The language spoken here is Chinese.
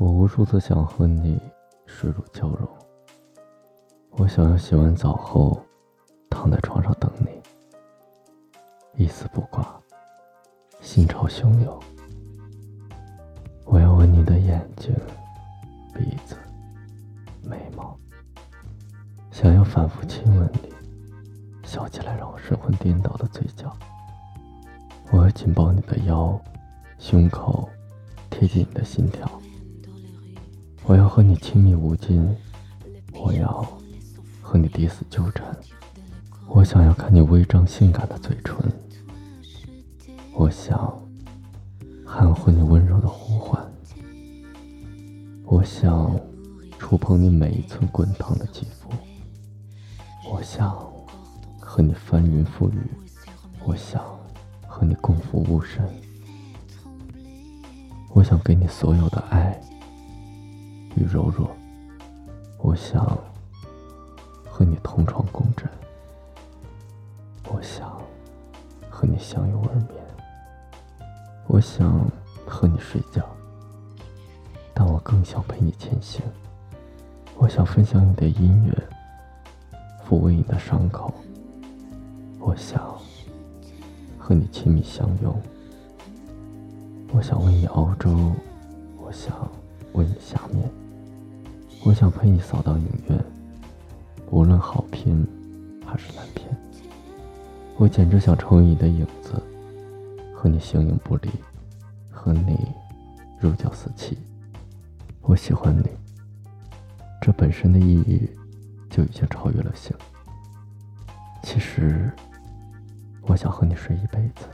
我无数次想和你水乳交融，我想要洗完澡后躺在床上等你，一丝不挂，心潮汹涌。我要吻你的眼睛、鼻子、眉毛，想要反复亲吻你，笑起来让我神魂颠倒的嘴角。我要紧抱你的腰、胸口，贴近你的心跳。我要和你亲密无间，我要和你抵死纠缠，我想要看你微张性感的嘴唇，我想含混你温柔的呼唤，我想触碰你每一寸滚烫的肌肤，我想和你翻云覆雨，我想和你共赴巫山，我想给你所有的爱。与柔弱，我想和你同床共枕，我想和你相拥而眠，我想和你睡觉，但我更想陪你前行。我想分享你的音乐，抚慰你的伤口，我想和你亲密相拥，我想为你熬粥，我想为你下面。我想陪你扫荡影院，无论好片还是烂片。我简直想成为你的影子，和你形影不离，和你如胶似漆。我喜欢你，这本身的意义就已经超越了性。其实，我想和你睡一辈子。